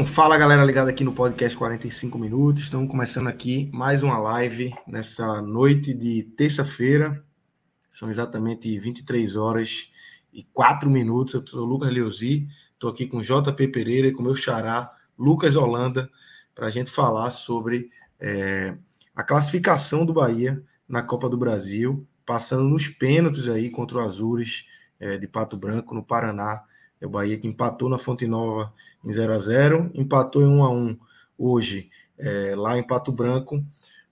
Então, fala galera ligada aqui no podcast 45 minutos. Estamos começando aqui mais uma live nessa noite de terça-feira. São exatamente 23 horas e 4 minutos. Eu sou o Lucas Leuzi, estou aqui com JP Pereira e com meu xará Lucas Holanda para a gente falar sobre é, a classificação do Bahia na Copa do Brasil, passando nos pênaltis aí contra o Azures é, de Pato Branco, no Paraná é o Bahia que empatou na Fonte Nova em 0 a 0 empatou em 1 a 1 hoje, é, lá em Pato Branco,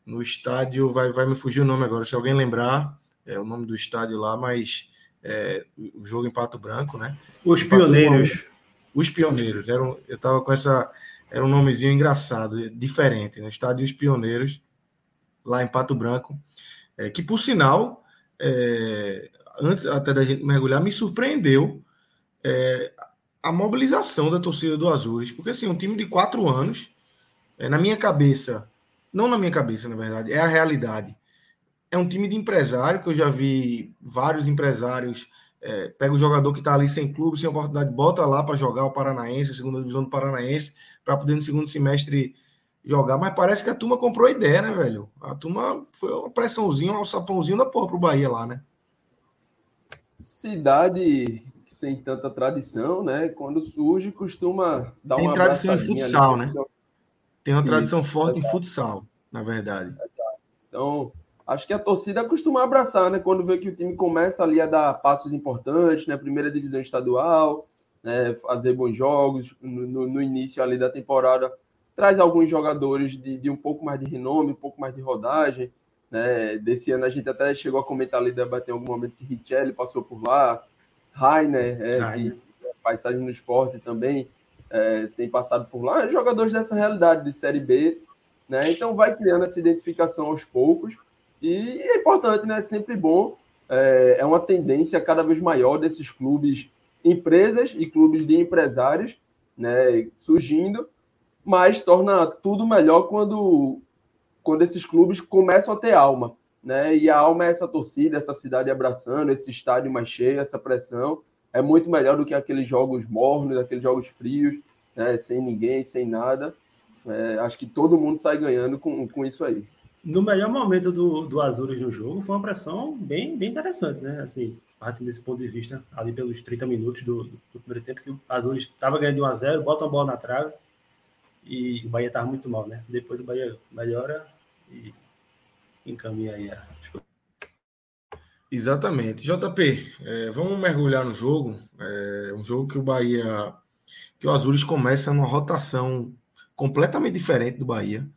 no estádio, vai, vai me fugir o nome agora, se alguém lembrar é, o nome do estádio lá, mas é, o jogo em Pato Branco, né? Os Pioneiros. Os Pioneiros, era um, eu estava com essa, era um nomezinho engraçado, diferente, né? Estádio Os Pioneiros, lá em Pato Branco, é, que por sinal, é, antes até da gente mergulhar, me surpreendeu é, a mobilização da torcida do Azures, porque assim, um time de quatro anos, é, na minha cabeça, não na minha cabeça, na verdade, é a realidade. É um time de empresário, que eu já vi vários empresários. É, pega o jogador que está ali sem clube, sem oportunidade, bota lá para jogar o Paranaense, a segunda divisão do Paranaense, para poder no segundo semestre jogar. Mas parece que a turma comprou ideia, né, velho? A turma foi uma pressãozinha, um sapãozinho da porra pro Bahia lá, né? Cidade sem tanta tradição, né? Quando surge, costuma dar Tem uma tradição em futsal, ali, né? Tem uma tradição Isso, forte em futsal, na verdade. Então, acho que a torcida costuma abraçar, né? Quando vê que o time começa ali a dar passos importantes, né? Primeira divisão estadual, né? Fazer bons jogos no, no início ali da temporada, traz alguns jogadores de, de, um pouco mais de renome, um pouco mais de rodagem, né? Desse ano a gente até chegou a comentar ali, debater em algum momento que Richelli passou por lá, Rainer, é, que passagem no esporte também é, tem passado por lá, é jogadores dessa realidade de Série B, né? Então vai criando essa identificação aos poucos e é importante, né? É sempre bom, é, é uma tendência cada vez maior desses clubes, empresas e clubes de empresários, né? Surgindo, mas torna tudo melhor quando quando esses clubes começam a ter alma, né? E a alma é essa torcida, essa cidade abraçando, esse estádio mais cheio, essa pressão. É muito melhor do que aqueles jogos mornos, aqueles jogos frios, né? sem ninguém, sem nada. É, acho que todo mundo sai ganhando com, com isso aí. No melhor momento do, do Azures no jogo, foi uma pressão bem, bem interessante, né? Assim, partindo desse ponto de vista, ali pelos 30 minutos do, do primeiro tempo, que o Azures estava ganhando de 1 a 0 bota uma bola na trave e o Bahia estava muito mal, né? Depois o Bahia melhora e encaminha aí a. Exatamente. JP, é, vamos mergulhar no jogo. É um jogo que o Bahia. que o Azures começa numa rotação completamente diferente do Bahia.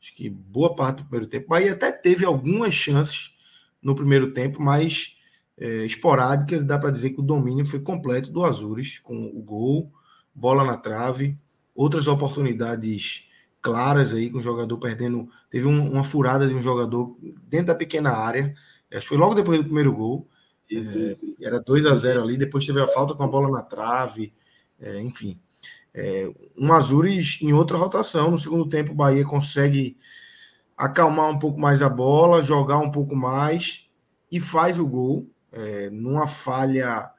Acho que boa parte do primeiro tempo. O Bahia até teve algumas chances no primeiro tempo, mas é, esporádicas. Dá para dizer que o domínio foi completo do Azures, com o gol, bola na trave, outras oportunidades claras aí, com o jogador perdendo. Teve um, uma furada de um jogador dentro da pequena área. Acho que foi logo depois do primeiro gol. Isso, é, isso, isso. Era 2 a 0 ali, depois teve a falta com a bola na trave. É, enfim. É, um Azures em outra rotação. No segundo tempo, o Bahia consegue acalmar um pouco mais a bola, jogar um pouco mais e faz o gol. É, numa falha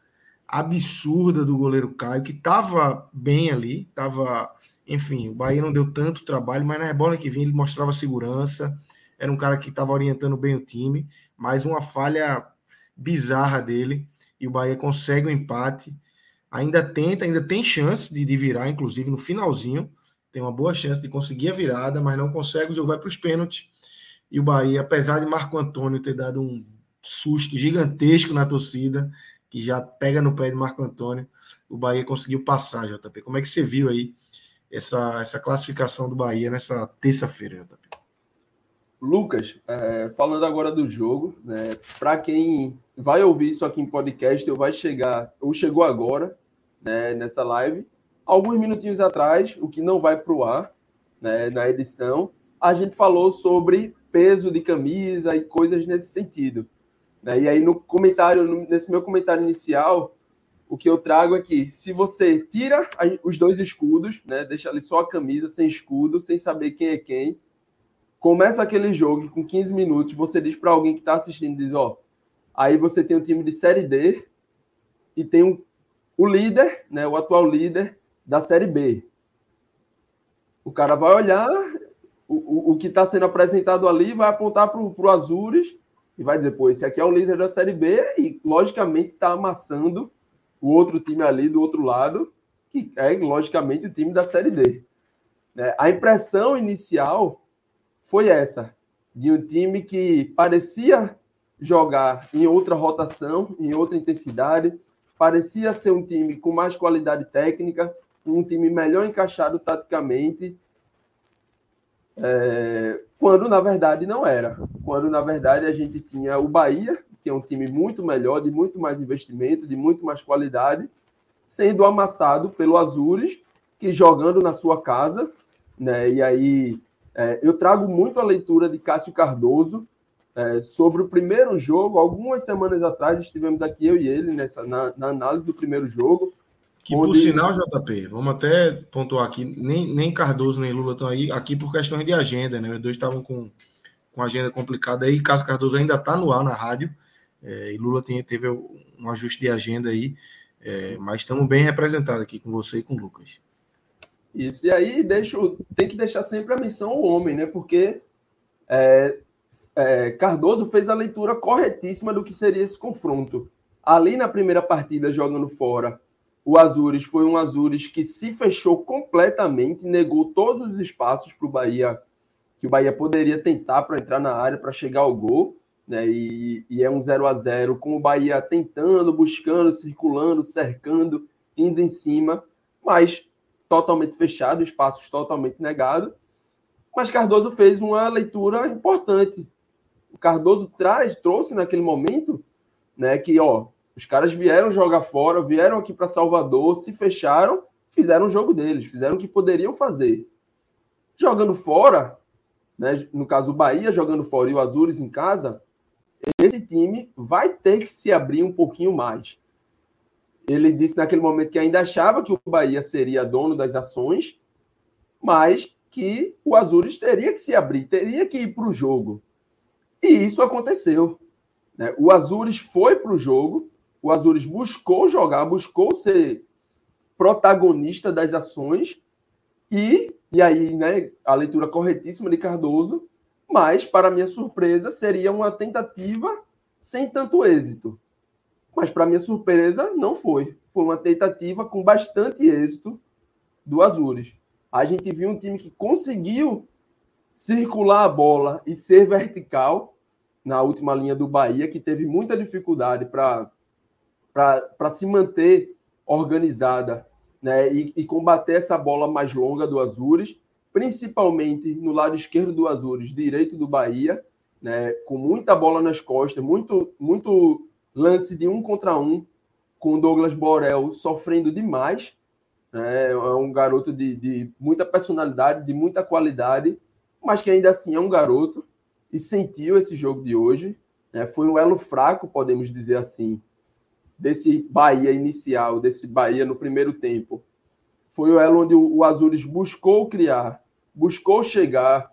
absurda do goleiro Caio, que estava bem ali, estava enfim, o Bahia não deu tanto trabalho, mas na bola que vinha ele mostrava segurança. Era um cara que estava orientando bem o time, mas uma falha bizarra dele e o Bahia consegue o um empate. Ainda tenta, ainda tem chance de, de, virar, inclusive no finalzinho. Tem uma boa chance de conseguir a virada, mas não consegue. O jogo vai para os pênaltis. E o Bahia, apesar de Marco Antônio ter dado um susto gigantesco na torcida, que já pega no pé de Marco Antônio. O Bahia conseguiu passar, JP. Como é que você viu aí essa, essa classificação do Bahia nessa terça-feira, JP? Lucas, é, falando agora do jogo, né, para quem vai ouvir isso aqui em podcast, ou vai chegar, ou chegou agora, né, nessa live, alguns minutinhos atrás, o que não vai para o ar, né, na edição, a gente falou sobre peso de camisa e coisas nesse sentido. Né? E aí, no comentário, nesse meu comentário inicial, o que eu trago é que se você tira os dois escudos, né, deixa ali só a camisa, sem escudo, sem saber quem é quem, começa aquele jogo com 15 minutos, você diz para alguém que está assistindo, diz, ó, aí você tem um time de Série D e tem um, o líder, né, o atual líder da Série B. O cara vai olhar o, o, o que está sendo apresentado ali, vai apontar para o Azures e vai dizer, pô, esse aqui é o líder da Série B e, logicamente, está amassando o outro time ali do outro lado, que é, logicamente, o time da Série D. Né? A impressão inicial foi essa, de um time que parecia jogar em outra rotação, em outra intensidade, parecia ser um time com mais qualidade técnica, um time melhor encaixado taticamente, é, quando na verdade não era. Quando na verdade a gente tinha o Bahia, que é um time muito melhor, de muito mais investimento, de muito mais qualidade, sendo amassado pelo Azures, que jogando na sua casa, né? E aí é, eu trago muito a leitura de Cássio Cardoso é, sobre o primeiro jogo. Algumas semanas atrás estivemos aqui, eu e ele, nessa, na, na análise do primeiro jogo. Que onde... por sinal, JP, vamos até pontuar aqui, nem, nem Cardoso nem Lula estão aí, aqui por questões de agenda, né? Os dois estavam com, com agenda complicada aí. Cássio Cardoso ainda está no ar na rádio, é, e Lula tem, teve um ajuste de agenda aí, é, mas estamos bem representados aqui com você e com o Lucas. Isso, e aí deixo, tem que deixar sempre a missão ao homem, né? Porque é, é, Cardoso fez a leitura corretíssima do que seria esse confronto. Ali na primeira partida, jogando fora, o Azures foi um Azures que se fechou completamente, negou todos os espaços para o Bahia, que o Bahia poderia tentar para entrar na área, para chegar ao gol né? E, e, é um 0 a 0 com o Bahia tentando, buscando, circulando, cercando, indo em cima, mas totalmente fechado, espaços totalmente negados. Mas Cardoso fez uma leitura importante. O Cardoso traz, trouxe naquele momento, né, que ó, os caras vieram jogar fora, vieram aqui para Salvador, se fecharam, fizeram o jogo deles, fizeram o que poderiam fazer. Jogando fora, né, no caso o Bahia jogando fora e o Azures em casa, esse time vai ter que se abrir um pouquinho mais. Ele disse naquele momento que ainda achava que o Bahia seria dono das ações, mas que o Azures teria que se abrir, teria que ir para o jogo. E isso aconteceu. Né? O Azures foi para o jogo, o Azures buscou jogar, buscou ser protagonista das ações, e, e aí né, a leitura corretíssima de Cardoso, mas, para minha surpresa, seria uma tentativa sem tanto êxito. Mas, para minha surpresa, não foi. Foi uma tentativa com bastante êxito do Azures. A gente viu um time que conseguiu circular a bola e ser vertical na última linha do Bahia, que teve muita dificuldade para se manter organizada né, e, e combater essa bola mais longa do Azures principalmente no lado esquerdo do Azures, direito do Bahia, né, com muita bola nas costas, muito, muito lance de um contra um, com o Douglas Borel sofrendo demais. Né, é um garoto de, de muita personalidade, de muita qualidade, mas que ainda assim é um garoto e sentiu esse jogo de hoje. Né, foi um elo fraco, podemos dizer assim, desse Bahia inicial, desse Bahia no primeiro tempo, foi o elo onde o Azures buscou criar, buscou chegar,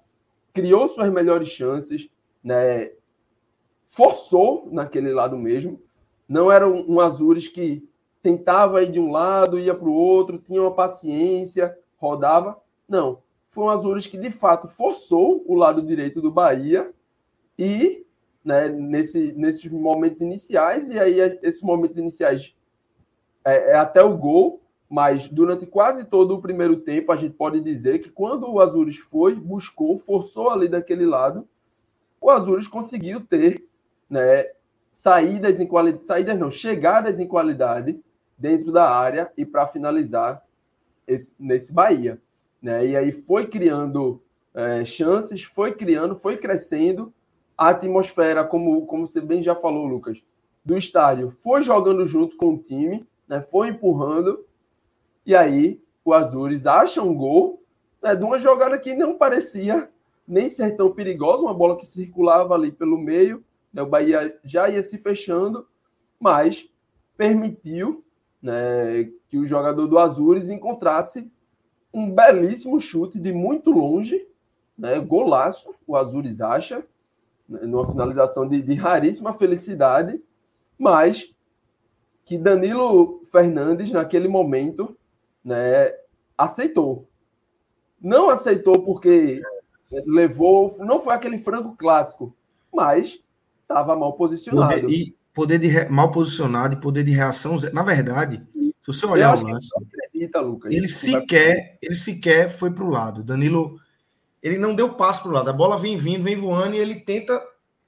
criou suas melhores chances, né? forçou naquele lado mesmo. Não era um, Azures que tentava ir de um lado, ia para o outro, tinha uma paciência, rodava. Não. Foi um Azures que, de fato, forçou o lado direito do Bahia e, né, nesse, nesses momentos iniciais, e aí esses momentos iniciais é, é até o gol, mas durante quase todo o primeiro tempo, a gente pode dizer que quando o Azures foi, buscou, forçou ali daquele lado, o Azures conseguiu ter né, saídas em qualidade, saídas não, chegadas em qualidade dentro da área e para finalizar esse, nesse Bahia. Né? E aí foi criando é, chances, foi criando, foi crescendo a atmosfera, como, como você bem já falou, Lucas, do estádio, foi jogando junto com o time, né? foi empurrando, e aí o Azures acha um gol né, de uma jogada que não parecia nem ser tão perigosa, uma bola que circulava ali pelo meio, né, o Bahia já ia se fechando, mas permitiu né, que o jogador do Azures encontrasse um belíssimo chute de muito longe, né, golaço, o Azures acha, né, numa finalização de, de raríssima felicidade, mas que Danilo Fernandes, naquele momento, né, aceitou. Não aceitou porque levou, não foi aquele frango clássico, mas estava mal posicionado. Poder, e poder de mal posicionado e poder de reação, na verdade, se você olhar o lance, acredita, Lucas, ele sequer, ele sequer foi para o lado. Danilo, ele não deu passo para o lado. A bola vem vindo, vem voando e ele tenta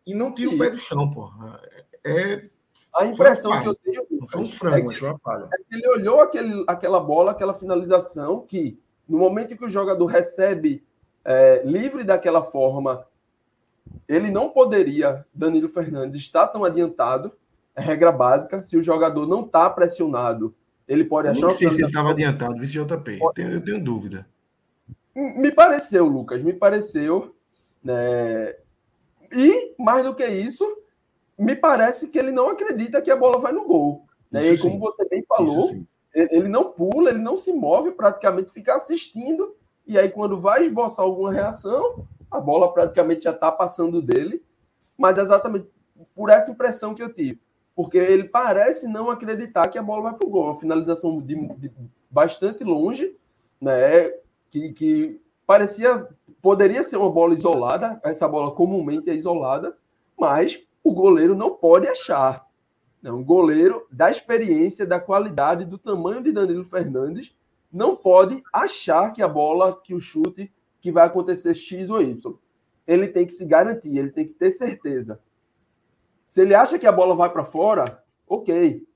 e não tira Isso. o pé do chão, porra. É, a impressão que eu tenho foi um frango, é que, é que ele olhou aquele, aquela bola, aquela finalização que no momento em que o jogador recebe é, livre daquela forma, ele não poderia, Danilo Fernandes, estar tão adiantado. É regra básica. Se o jogador não está pressionado, ele pode achar. Não sei se ele estava adiantado, vice JP. Eu tenho, eu tenho dúvida. Me pareceu, Lucas, me pareceu. Né? E, mais do que isso, me parece que ele não acredita que a bola vai no gol. Né? E como você bem falou, ele não pula, ele não se move, praticamente fica assistindo e aí, quando vai esboçar alguma reação, a bola praticamente já está passando dele. Mas exatamente por essa impressão que eu tive. Porque ele parece não acreditar que a bola vai para o gol. Uma finalização de, de, bastante longe, né? Que, que parecia. Poderia ser uma bola isolada, essa bola comumente é isolada, mas o goleiro não pode achar. Né? Um goleiro da experiência, da qualidade, do tamanho de Danilo Fernandes, não pode achar que a bola, que o chute, que vai acontecer X ou Y. Ele tem que se garantir, ele tem que ter certeza. Se ele acha que a bola vai para fora, ok.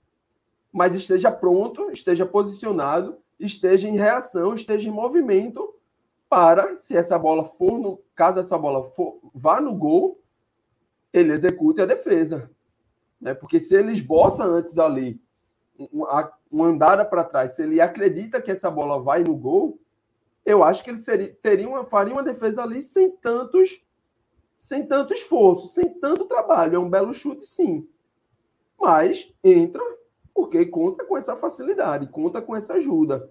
Mas esteja pronto, esteja posicionado, esteja em reação, esteja em movimento para, se essa bola for no, caso essa bola for, vá no gol, ele execute a defesa. Né? Porque se ele esboça antes ali uma andada para trás, se ele acredita que essa bola vai no gol, eu acho que ele seria, teria uma, faria uma defesa ali sem tantos sem tanto esforço, sem tanto trabalho. É um belo chute, sim. Mas entra porque conta com essa facilidade, conta com essa ajuda,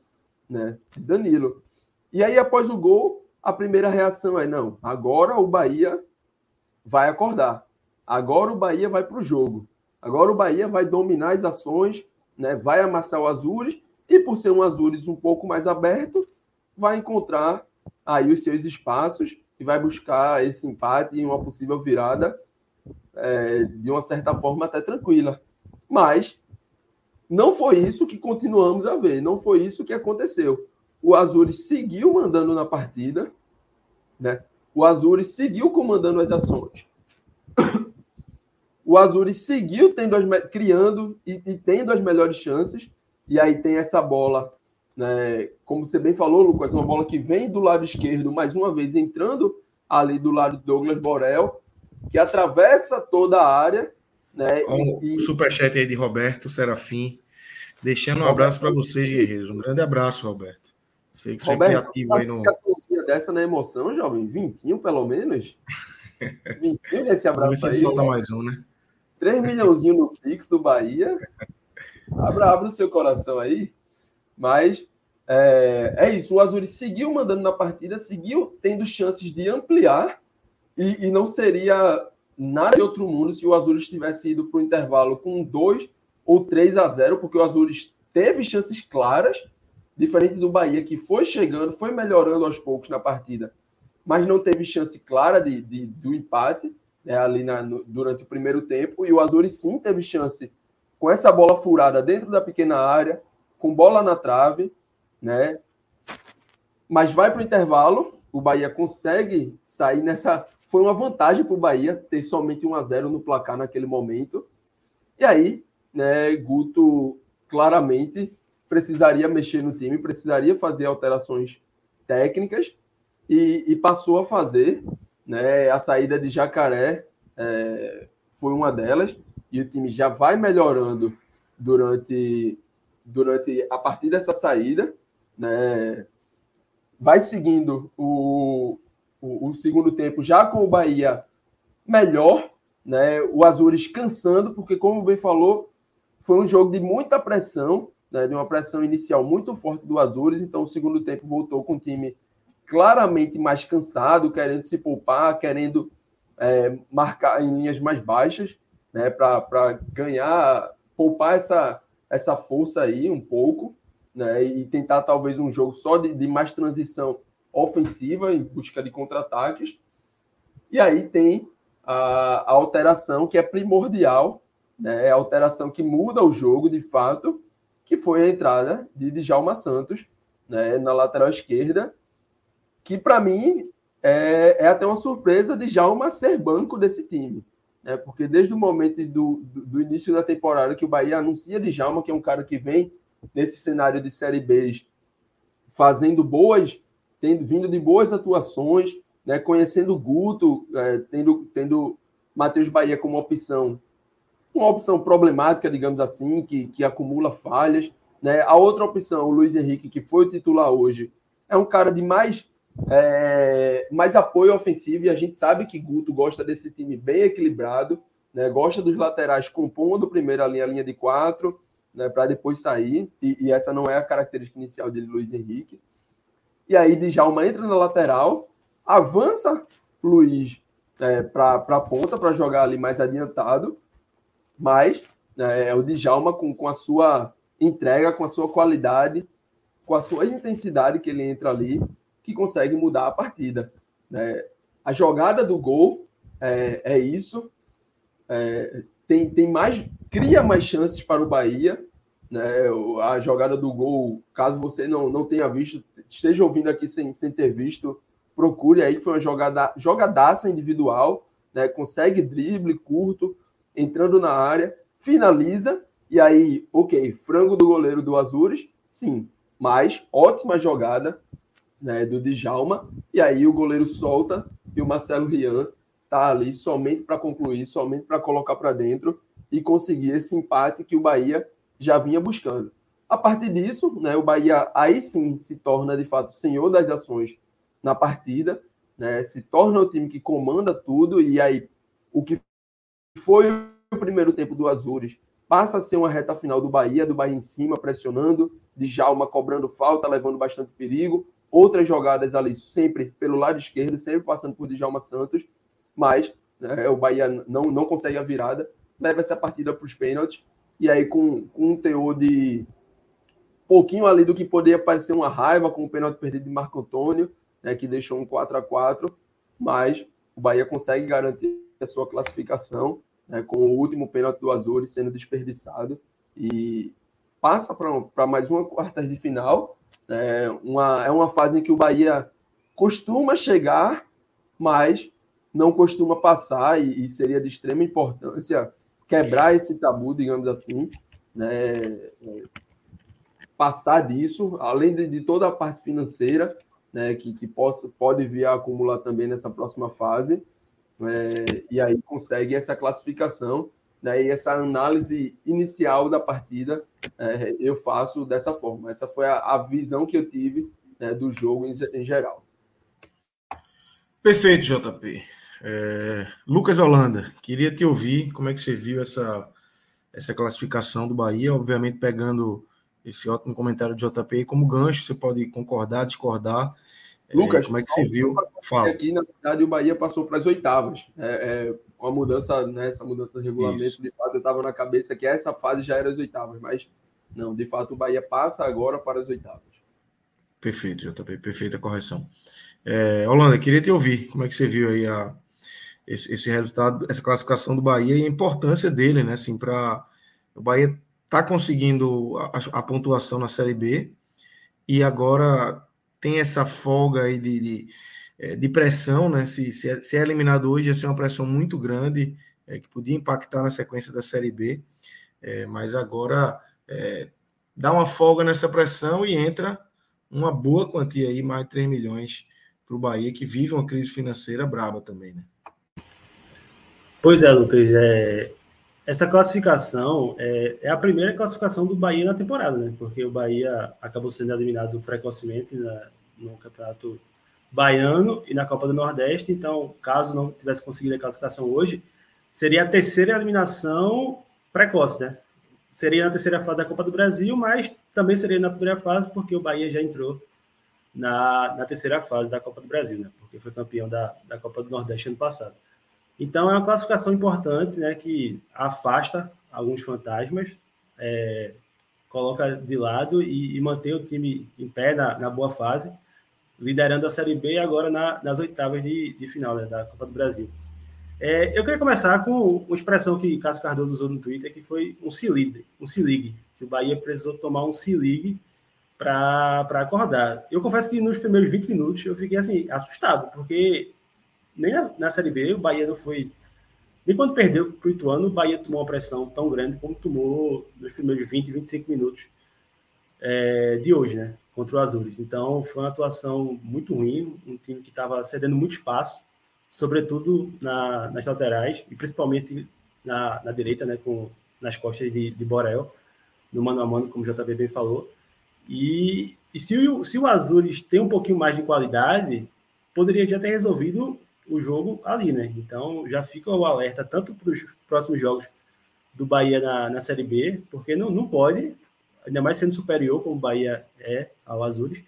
né? Danilo. E aí, após o gol, a primeira reação é: não, agora o Bahia vai acordar. Agora o Bahia vai para o jogo. Agora o Bahia vai dominar as ações, né, vai amassar o Azures e por ser um Azures um pouco mais aberto, vai encontrar aí os seus espaços e vai buscar esse empate e uma possível virada é, de uma certa forma até tranquila. Mas não foi isso que continuamos a ver, não foi isso que aconteceu. O Azures seguiu mandando na partida, né? O Azures seguiu comandando as ações. O Azuri seguiu tendo as, criando e, e, tendo as melhores chances. E aí tem essa bola, né, como você bem falou, Lucas, uma bola que vem do lado esquerdo, mais uma vez entrando ali do lado do Douglas Borel, que atravessa toda a área. Né, o e, superchat aí de Roberto Serafim, deixando um abraço para vocês, guerreiros. Um grande abraço, Roberto. Sei que você é criativo aí no. dessa na emoção, jovem? Vintinho, pelo menos? Vintinho nesse abraço aí. solta mais um, né? 3 milhãozinho no Pix do Bahia. Abra, abra o seu coração aí. Mas é, é isso. O Azuri seguiu mandando na partida, seguiu tendo chances de ampliar e, e não seria nada de outro mundo se o Azuri tivesse ido para o intervalo com 2 ou 3 a 0, porque o Azuri teve chances claras, diferente do Bahia, que foi chegando, foi melhorando aos poucos na partida, mas não teve chance clara de, de do empate né, ali na, no, durante o primeiro tempo, e o Azuri sim teve chance com essa bola furada dentro da pequena área, com bola na trave, né? Mas vai para o intervalo, o Bahia consegue sair nessa. Foi uma vantagem para o Bahia ter somente 1 a 0 no placar naquele momento. E aí, né, Guto claramente precisaria mexer no time, precisaria fazer alterações técnicas e, e passou a fazer. Né, a saída de Jacaré é, foi uma delas e o time já vai melhorando durante, durante a partir dessa saída. Né, vai seguindo o, o, o segundo tempo já com o Bahia melhor, né? O Azures cansando, porque, como bem falou, foi um jogo de muita pressão, né? de uma pressão inicial muito forte do Azures. Então, o segundo tempo voltou com o time claramente mais cansado, querendo se poupar, querendo é, marcar em linhas mais baixas, né? para ganhar, poupar essa, essa força aí um pouco, né? e tentar talvez um jogo só de, de mais transição ofensiva em busca de contra-ataques. E aí tem a, a alteração que é primordial, né? É a alteração que muda o jogo de fato, que foi a entrada de Djalma Santos né? na lateral esquerda, que para mim é, é, até uma surpresa de Djalma ser banco desse time. Né? Porque desde o momento do, do, do, início da temporada que o Bahia anuncia Djalma, que é um cara que vem nesse cenário de Série B fazendo boas, tendo vindo de boas atuações, né, conhecendo o Guto, é, tendo, tendo Matheus Bahia como opção, uma opção problemática, digamos assim, que, que acumula falhas. Né? A outra opção, o Luiz Henrique, que foi o titular hoje, é um cara de mais, é, mais apoio ofensivo, e a gente sabe que Guto gosta desse time bem equilibrado, né? gosta dos laterais compondo primeiro a linha, a linha de quatro, né? para depois sair, e, e, essa não é a característica inicial dele, Luiz Henrique. E aí, Djalma entra na lateral, avança Luiz é, para a ponta para jogar ali mais adiantado, mas né, é o Djalma com, com a sua entrega, com a sua qualidade, com a sua intensidade que ele entra ali, que consegue mudar a partida. Né? A jogada do gol é, é isso. É, tem, tem mais, cria mais chances para o Bahia. Né? A jogada do gol, caso você não, não tenha visto, esteja ouvindo aqui sem, sem ter visto, procure aí, que foi uma jogada, jogadaça individual, né? Consegue drible curto, entrando na área, finaliza, e aí, ok, frango do goleiro do Azures, sim, mas ótima jogada né, do Djalma, e aí o goleiro solta e o Marcelo Rian tá ali somente para concluir, somente para colocar para dentro e conseguir esse empate que o Bahia já vinha buscando. A partir disso, né, o Bahia aí sim se torna de fato senhor das ações na partida, né? Se torna o time que comanda tudo e aí o que foi o primeiro tempo do Azures passa a ser uma reta final do Bahia, do Bahia em cima, pressionando, de Jalma cobrando falta, levando bastante perigo. Outras jogadas ali sempre pelo lado esquerdo, sempre passando por Djalma Santos, mas né, o Bahia não, não consegue a virada, leva essa partida para os pênaltis, e aí com, com um teor de pouquinho ali do que poderia parecer uma raiva com o pênalti perdido de Marco Antônio, né, que deixou um 4 a 4 mas o Bahia consegue garantir a sua classificação né, com o último pênalti do Azul sendo desperdiçado e passa para mais uma quarta de final. É uma, é uma fase em que o Bahia costuma chegar, mas não costuma passar e, e seria de extrema importância quebrar esse tabu, digamos assim, né, é, passar disso, além de, de toda a parte financeira, né, que, que possa, pode vir a acumular também nessa próxima fase, é, e aí consegue essa classificação né, e essa análise inicial da partida é, eu faço dessa forma. Essa foi a, a visão que eu tive né, do jogo em, em, geral. Perfeito, JP. É, Lucas Holanda, queria te ouvir como é que você viu essa, essa classificação do Bahia, obviamente pegando esse ótimo comentário de JP como gancho, você pode concordar, discordar. É, Lucas, como é que você viu? Fala. Aqui, na verdade, o Bahia passou para as oitavas. É, é, com a mudança, né, essa mudança do regulamento, Isso. de fato, eu estava na cabeça que essa fase já era as oitavas, mas não, de fato, o Bahia passa agora para as oitavas. Perfeito, JP, perfeita correção. É, Holanda, queria te ouvir. Como é que você viu aí a, esse, esse resultado, essa classificação do Bahia e a importância dele, né? Assim, para o Bahia está conseguindo a, a, pontuação na Série B e agora tem essa folga aí de, de, é, de pressão, né? Se, se, é, se, é, eliminado hoje, ia ser uma pressão muito grande, é, que podia impactar na sequência da Série B. É, mas agora é, dá uma folga nessa pressão e entra uma boa quantia aí, mais de 3 milhões para o Bahia, que vive uma crise financeira braba também, né? Pois é, Lucas. É, essa classificação é, é, a primeira classificação do Bahia na temporada, né? Porque o Bahia acabou sendo eliminado precocemente na, no campeonato baiano e na Copa do Nordeste. Então, caso não tivesse conseguido a classificação hoje, seria a terceira eliminação precoce, né? Seria na terceira fase da Copa do Brasil, mas também seria na primeira fase, porque o Bahia já entrou na, na terceira fase da Copa do Brasil, né? Porque foi campeão da, da Copa do Nordeste ano passado. Então, é uma classificação importante, né? Que afasta alguns fantasmas, é, coloca de lado e, e mantém o time em pé na, na boa fase liderando a Série B agora na, nas oitavas de, de final né, da Copa do Brasil. É, eu queria começar com uma expressão que Cássio Cardoso usou no Twitter, que foi um se ligue, um se ligue, que o Bahia precisou tomar um se ligue para acordar. Eu confesso que nos primeiros 20 minutos eu fiquei assim, assustado, porque nem na, na Série B o Bahia não foi. Nem quando perdeu para o Ituano, o Bahia tomou uma pressão tão grande como tomou nos primeiros 20, 25 minutos é, de hoje, né? Contra o Azures. Então, foi uma atuação muito ruim, um time que estava cedendo muito espaço, sobretudo na, nas laterais e principalmente na, na direita, né, com, nas costas de, de Borel, no mano a mano, como o JB falou. E, e se, o, se o Azures tem um pouquinho mais de qualidade, poderia já ter resolvido o jogo ali, né? Então já fica o alerta tanto para os próximos jogos do Bahia na, na Série B, porque não, não pode ainda mais sendo superior, como o Bahia é ao Azures,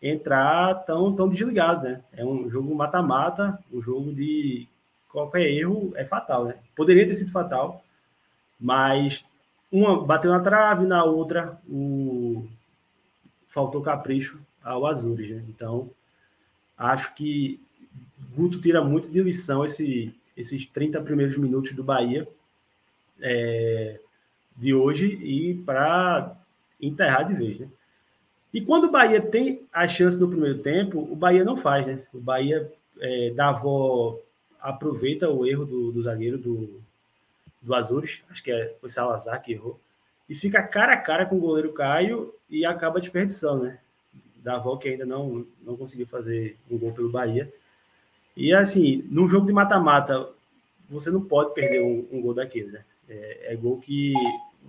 entrar tão, tão desligado, né? É um jogo mata-mata, um jogo de qualquer erro é fatal, né? Poderia ter sido fatal, mas uma bateu na trave, na outra o faltou capricho ao Azures, né? Então, acho que Guto tira muito de lição esse, esses 30 primeiros minutos do Bahia é, de hoje e para enterrar de vez, né? E quando o Bahia tem a chance no primeiro tempo, o Bahia não faz, né? O Bahia é, avó aproveita o erro do, do zagueiro do, do Azures, acho que é, foi Salazar que errou, e fica cara a cara com o goleiro Caio e acaba desperdiçando, né? Da avó que ainda não, não conseguiu fazer um gol pelo Bahia. E assim, num jogo de mata-mata, você não pode perder um, um gol daquele, né? É, é, gol que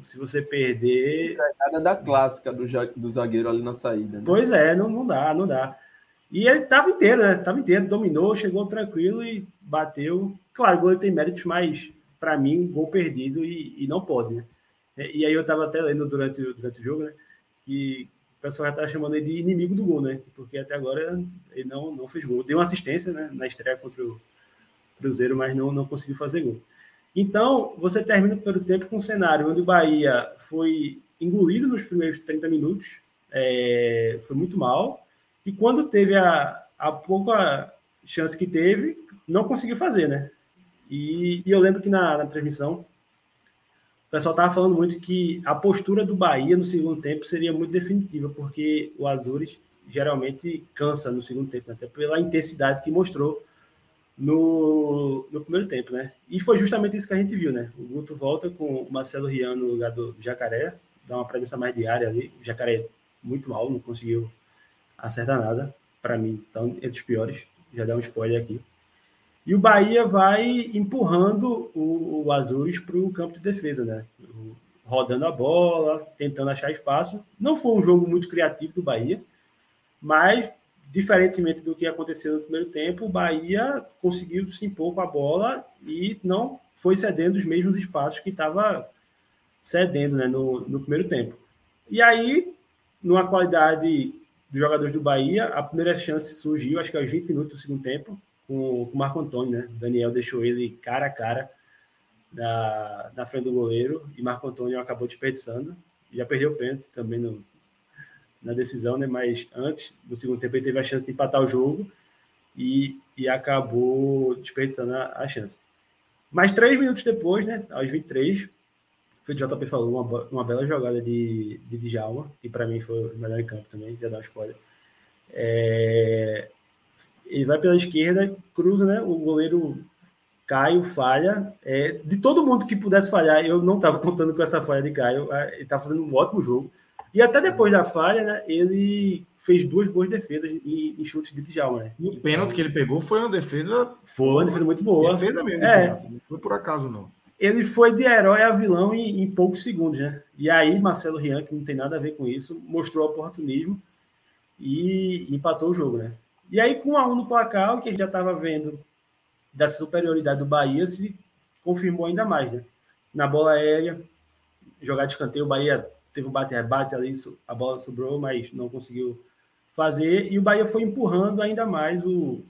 se você perder. Nada da clássica do, do zagueiro ali na saída. Né? Pois é, não, não dá, não dá. E ele estava inteiro, né? Tava inteiro, dominou, chegou tranquilo e bateu. Claro, o gol tem méritos, mas para mim, gol perdido e, e não pode, né? E aí eu estava até lendo durante, durante o jogo, né? Que o pessoal já estava chamando ele de inimigo do gol, né? Porque até agora ele não, não fez gol. Deu uma assistência né, na estreia contra o Cruzeiro, mas não, não conseguiu fazer gol. Então, você termina o primeiro tempo com um cenário onde o Bahia foi engolido nos primeiros 30 minutos, é, foi muito mal, e quando teve a, a pouca chance que teve, não conseguiu fazer, né? E, e eu lembro que na, na transmissão o pessoal estava falando muito que a postura do Bahia no segundo tempo seria muito definitiva, porque o Azures geralmente cansa no segundo tempo, né? até pela intensidade que mostrou no, no primeiro tempo, né? E foi justamente isso que a gente viu, né? O Guto volta com o Marcelo Rian no lugar do Jacaré, dá uma presença mais diária ali. O Jacaré muito mal, não conseguiu acertar nada, para mim, então, entre os piores. Já dá um spoiler aqui. E o Bahia vai empurrando o, o Azuis para o campo de defesa, né? Rodando a bola, tentando achar espaço. Não foi um jogo muito criativo do Bahia, mas diferentemente do que aconteceu no primeiro tempo, o Bahia conseguiu se impor com a bola e não foi cedendo os mesmos espaços que estava cedendo né, no, no primeiro tempo. E aí, numa qualidade dos jogadores do Bahia, a primeira chance surgiu, acho que aos 20 minutos do segundo tempo, com, com o Marco Antônio, né? O Daniel deixou ele cara a cara na, na frente do goleiro e Marco Antônio acabou desperdiçando. Já perdeu o pênalti também no, na decisão, né? Mas antes, no segundo tempo, ele teve a chance de empatar o jogo e, e acabou desperdiçando a, a chance. Mas três minutos depois, né? Aos 23, foi o JP falou, uma, uma bela jogada de, de Djalma, que para mim foi o melhor em campo também, já dá um spoiler. É, ele vai pela esquerda, cruza, né? O goleiro Caio falha. É, de todo mundo que pudesse falhar, eu não estava contando com essa falha de Caio. É, ele está fazendo um ótimo jogo. E até depois da falha, né, ele fez duas boas defesas em, em chutes de Djalma. Né? E o pênalti que ele pegou foi uma defesa. Foi uma defesa muito boa. Defesa mesmo. É. Não foi por acaso, não. Ele foi de herói a vilão em, em poucos segundos, né? E aí, Marcelo Rian, que não tem nada a ver com isso, mostrou oportunismo e empatou o jogo, né? E aí, com a 1 no placar, o que a gente já estava vendo da superioridade do Bahia se confirmou ainda mais, né? Na bola aérea, jogar de escanteio, o Bahia teve um bate-rebate ali, a bola sobrou, mas não conseguiu fazer, e o Bahia foi empurrando ainda mais o,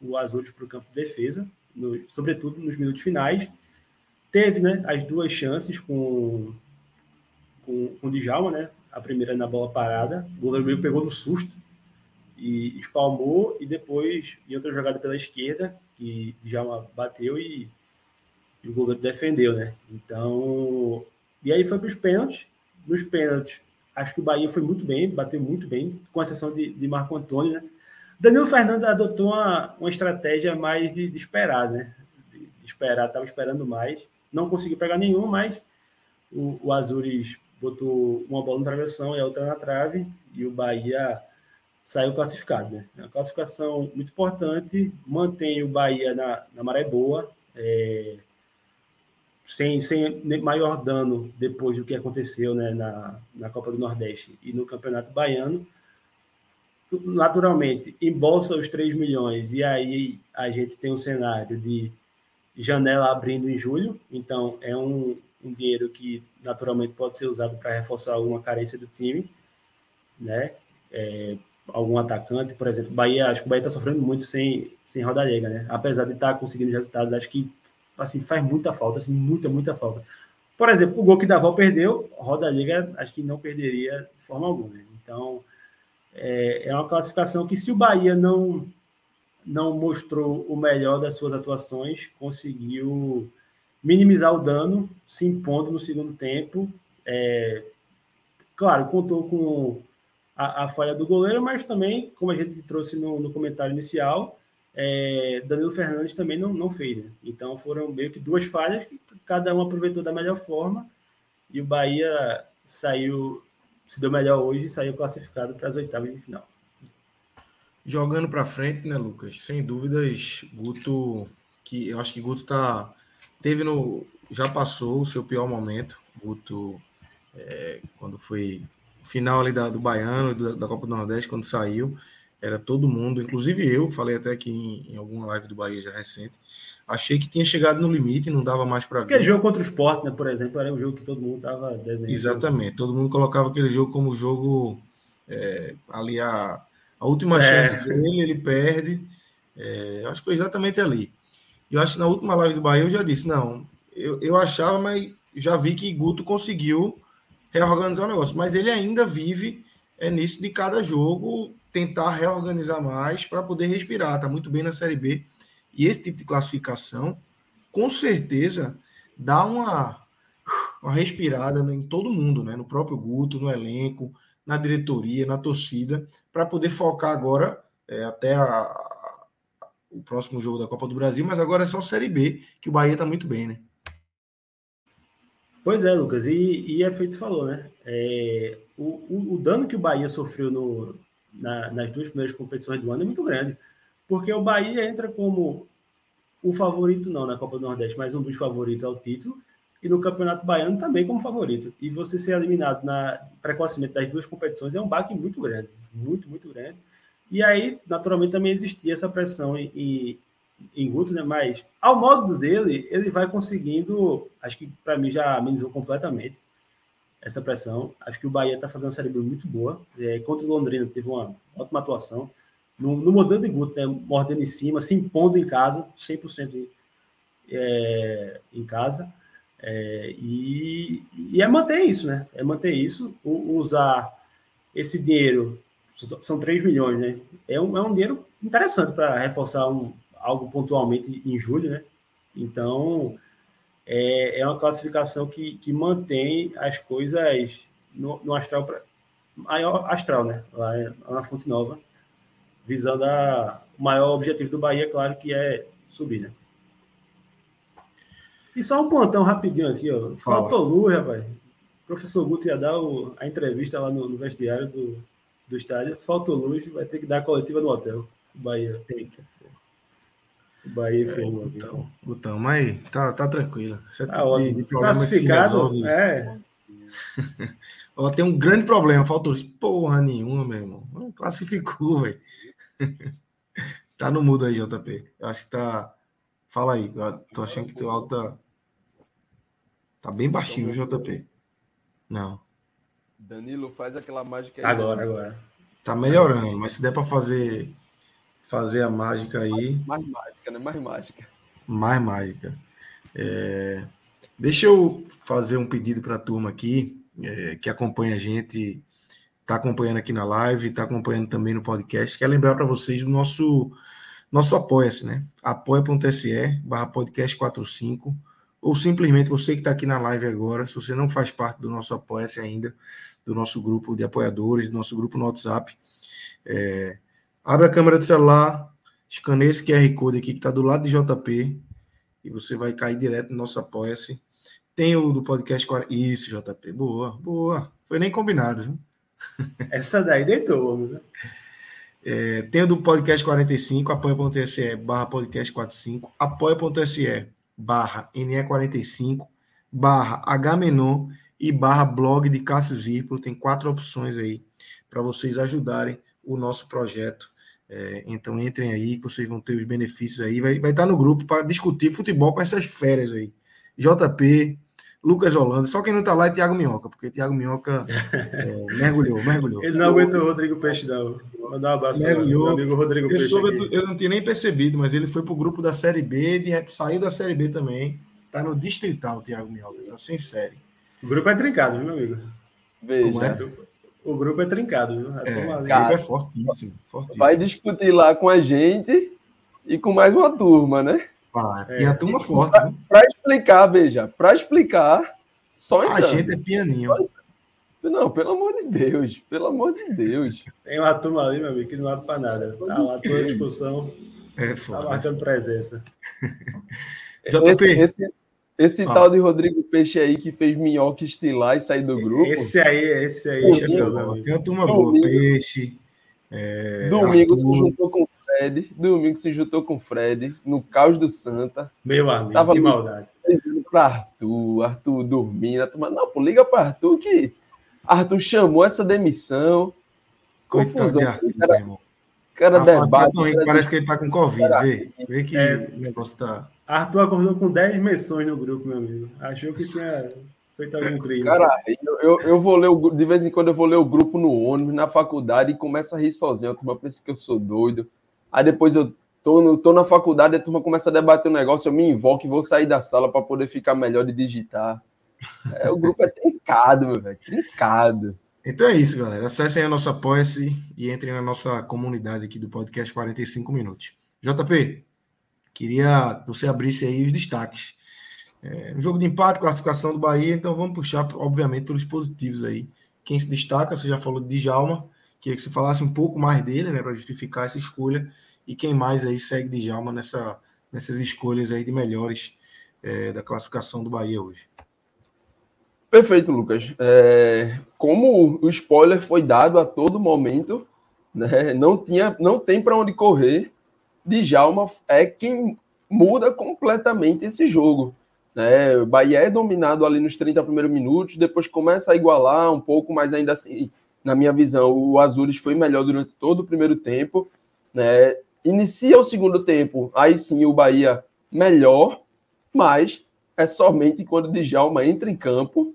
o Azul para o campo de defesa, no, sobretudo nos minutos finais. Teve né, as duas chances com, com, com o Djalma, né? A primeira na bola parada, o goleiro meio pegou no susto e espalmou, e depois, em outra jogada pela esquerda, que Djalma bateu e, e o goleiro defendeu, né? Então, e aí foi para os pênaltis. Nos pênaltis, acho que o Bahia foi muito bem, bateu muito bem, com exceção de, de Marco Antônio, né? Danilo Fernandes adotou uma, uma estratégia mais de, de esperar, né? De, de esperar, estava esperando mais. Não conseguiu pegar nenhum, mas o, o Azures botou uma bola na travessão e a outra na trave, e o Bahia saiu classificado. Né? É uma classificação muito importante, mantém o Bahia na, na maré boa, é, sem, sem maior dano depois do que aconteceu né, na, na Copa do Nordeste e no Campeonato Baiano. Naturalmente, embolsa os 3 milhões e aí a gente tem um cenário de janela abrindo em julho, então é um, um dinheiro que naturalmente pode ser usado para reforçar alguma carência do time, né? É, algum atacante, por exemplo, Bahia, acho que o Bahia está sofrendo muito sem, sem Rodalega, né? Apesar de estar tá conseguindo resultados, acho que assim, faz muita falta, assim, muita, muita falta. Por exemplo, o gol que Davó perdeu, Roda Liga, acho que não perderia de forma alguma. Né? Então, é, é uma classificação que, se o Bahia não, não mostrou o melhor das suas atuações, conseguiu minimizar o dano, se impondo no segundo tempo. É, claro, contou com a, a, falha do goleiro, mas também, como a gente trouxe no, no comentário inicial, é, Danilo Fernandes também não, não fez. Né? Então foram meio que duas falhas que cada um aproveitou da melhor forma e o Bahia saiu, se deu melhor hoje e saiu classificado para as oitavas de final. Jogando para frente, né, Lucas? Sem dúvidas, Guto, que eu acho que Guto tá teve no já passou o seu pior momento. Guto é, quando foi final ali da, do Baiano da, da Copa do Nordeste quando saiu era todo mundo, inclusive eu, falei até aqui em, em alguma live do Bahia já recente, achei que tinha chegado no limite, não dava mais para ver. Aquele jogo contra o Sport, né, por exemplo, era um jogo que todo mundo estava desenhando. Exatamente, todo mundo colocava aquele jogo como jogo é, ali a, a última é. chance dele, ele perde. É, acho que foi exatamente ali. Eu acho que na última live do Bahia eu já disse, não, eu, eu achava, mas já vi que Guto conseguiu reorganizar o negócio, mas ele ainda vive é nisso de cada jogo tentar reorganizar mais para poder respirar. Está muito bem na Série B. E esse tipo de classificação, com certeza, dá uma, uma respirada em todo mundo, né? no próprio Guto, no elenco, na diretoria, na torcida, para poder focar agora é, até a, a, o próximo jogo da Copa do Brasil, mas agora é só Série B, que o Bahia está muito bem, né? Pois é, Lucas, e, e é feito falou, né? É, o, o, o, dano que o Bahia sofreu no, na, nas duas primeiras competições do ano é muito grande. Porque o Bahia entra como o favorito, não na Copa do Nordeste, mas um dos favoritos ao título, e no Campeonato Baiano também como favorito. E você ser eliminado na, precocemente das duas competições é um baque muito grande, muito, muito grande. E aí, naturalmente, também existia essa pressão em, em, Guto, né? Mas, ao modo dele, ele vai conseguindo, acho que para mim já amenizou completamente essa pressão. Acho que o Bahia está fazendo uma série muito boa. É, contra o Londrina teve uma ótima atuação. No, no modelo de Guto, né, mordendo em cima, se impondo em casa, 100% é, em casa. É, e, e, é manter isso, né? É manter isso, usar esse dinheiro, são 3 milhões, né? É um, é um dinheiro interessante para reforçar um, algo pontualmente em julho, né? Então, é, é uma classificação que, que mantém as coisas no, no astral, maior astral, né? Lá, na Fonte Nova, visando a, o maior objetivo do Bahia, claro, que é subir, né? E só um pontão rapidinho aqui, ó. Faltou luz, rapaz. O professor Guto ia dar o, a entrevista lá no, no, vestiário do, do estádio. Faltou luz, vai ter que dar a coletiva no hotel. Bahia. Eita. O Bahia enferrou. É, então, Gutão, mas tá, tá tranquilo. Você tá de, de Classificado, é. Ó, tem um grande problema, faltou porra nenhuma, meu irmão. Classificou, velho. tá no mudo aí, JP. Eu acho que tá. Fala aí, eu tô achando que teu alto tá. Tá bem baixinho, JP. Não. Danilo, faz aquela mágica aí. Agora, agora. Tá melhorando, mas se der para fazer fazer a mágica aí. Mais mágica, né? Mais mágica. Mais mágica. É... Deixa eu fazer um pedido para a turma aqui é, que acompanha a gente, está acompanhando aqui na live, está acompanhando também no podcast. Quer lembrar para vocês do nosso nosso apoia-se, né? apoia.se barra podcast 45 ou simplesmente você que está aqui na live agora, se você não faz parte do nosso apoia-se ainda, do nosso grupo de apoiadores, do nosso grupo no WhatsApp, é, abre a câmera do celular, escaneia esse QR Code aqui que está do lado de JP e você vai cair direto no nosso apoia-se tem o do podcast. Isso, JP. Boa, boa. Foi nem combinado, viu? Essa daí deitou, né? É, tem o do podcast 45, apoia.se barra podcast 45, apoia.se barra NE45, barra Hmenon e barra blog de Cássio Zirpolo. Tem quatro opções aí para vocês ajudarem o nosso projeto. É, então entrem aí, que vocês vão ter os benefícios aí. Vai, vai estar no grupo para discutir futebol com essas férias aí. JP, Lucas Holanda. Só quem não tá lá é Thiago Minhoca, porque Thiago Minhoca é, mergulhou, mergulhou. Ele não aguenta o Rodrigo Peixe, não. Mandar um abraço mergulhou. amigo Rodrigo eu Peixe. Soube, eu não tinha nem percebido, mas ele foi pro grupo da Série B, de, saiu da Série B também. Tá no Distrital, Thiago Minhoca. Tá sem série. O grupo é trincado, viu, meu amigo? Veja. É? O grupo é trincado, viu? É, o grupo é fortíssimo, fortíssimo. Vai discutir lá com a gente e com mais uma turma, né? É. E a turma forte. Para explicar, veja, para explicar, só entrando. A gente é pianinho. Não, pelo amor de Deus, pelo amor de Deus. Tem uma turma ali, meu amigo, que não abre para nada. Tá lá toda a discussão. É tá foda. Tá marcando presença. JP. Esse, esse, esse tal de Rodrigo Peixe aí que fez minhoca estilar e sair do grupo. Esse aí, esse aí. Domingo, tem uma turma boa. Peixe. É, domingo Arthur. se juntou com Fred. Domingo se juntou com Fred no caos do Santa. Meu amigo, Tava que maldade. Para Arthur, Arthur dormindo. Turma, não, pô, liga para Arthur que Arthur chamou essa demissão. Confusão. Arthur, cara, cara debate. Cara, parece que ele tá com Covid. Vê, vê que é, o negócio tá. Arthur acordou com 10 menções no grupo, meu amigo. Achou que tinha feito algum crime. Cara, eu, eu vou ler o, de vez em quando eu vou ler o grupo no ônibus, na faculdade, e começa a rir sozinho. A turma pensa que eu sou doido. Aí depois eu tô, no, tô na faculdade, a turma começa a debater o um negócio, eu me invoco e vou sair da sala para poder ficar melhor de digitar. É, o grupo é trincado, meu velho, trincado. Então é isso, galera. Acessem a nossa apoia-se e entrem na nossa comunidade aqui do podcast 45 minutos. JP, queria que você abrisse aí os destaques. É, um jogo de empate, classificação do Bahia, então vamos puxar, obviamente, pelos positivos aí. Quem se destaca, você já falou de Djalma, Queria que você falasse um pouco mais dele, né, para justificar essa escolha. E quem mais aí segue Djalma nessa, nessas escolhas aí de melhores é, da classificação do Bahia hoje. Perfeito, Lucas. É, como o spoiler foi dado a todo momento, né, não, tinha, não tem para onde correr. Djalma é quem muda completamente esse jogo. Né? O Bahia é dominado ali nos 30 primeiros minutos, depois começa a igualar um pouco, mas ainda assim na minha visão, o Azures foi melhor durante todo o primeiro tempo. Né? Inicia o segundo tempo, aí sim o Bahia melhor, mas é somente quando o Djalma entra em campo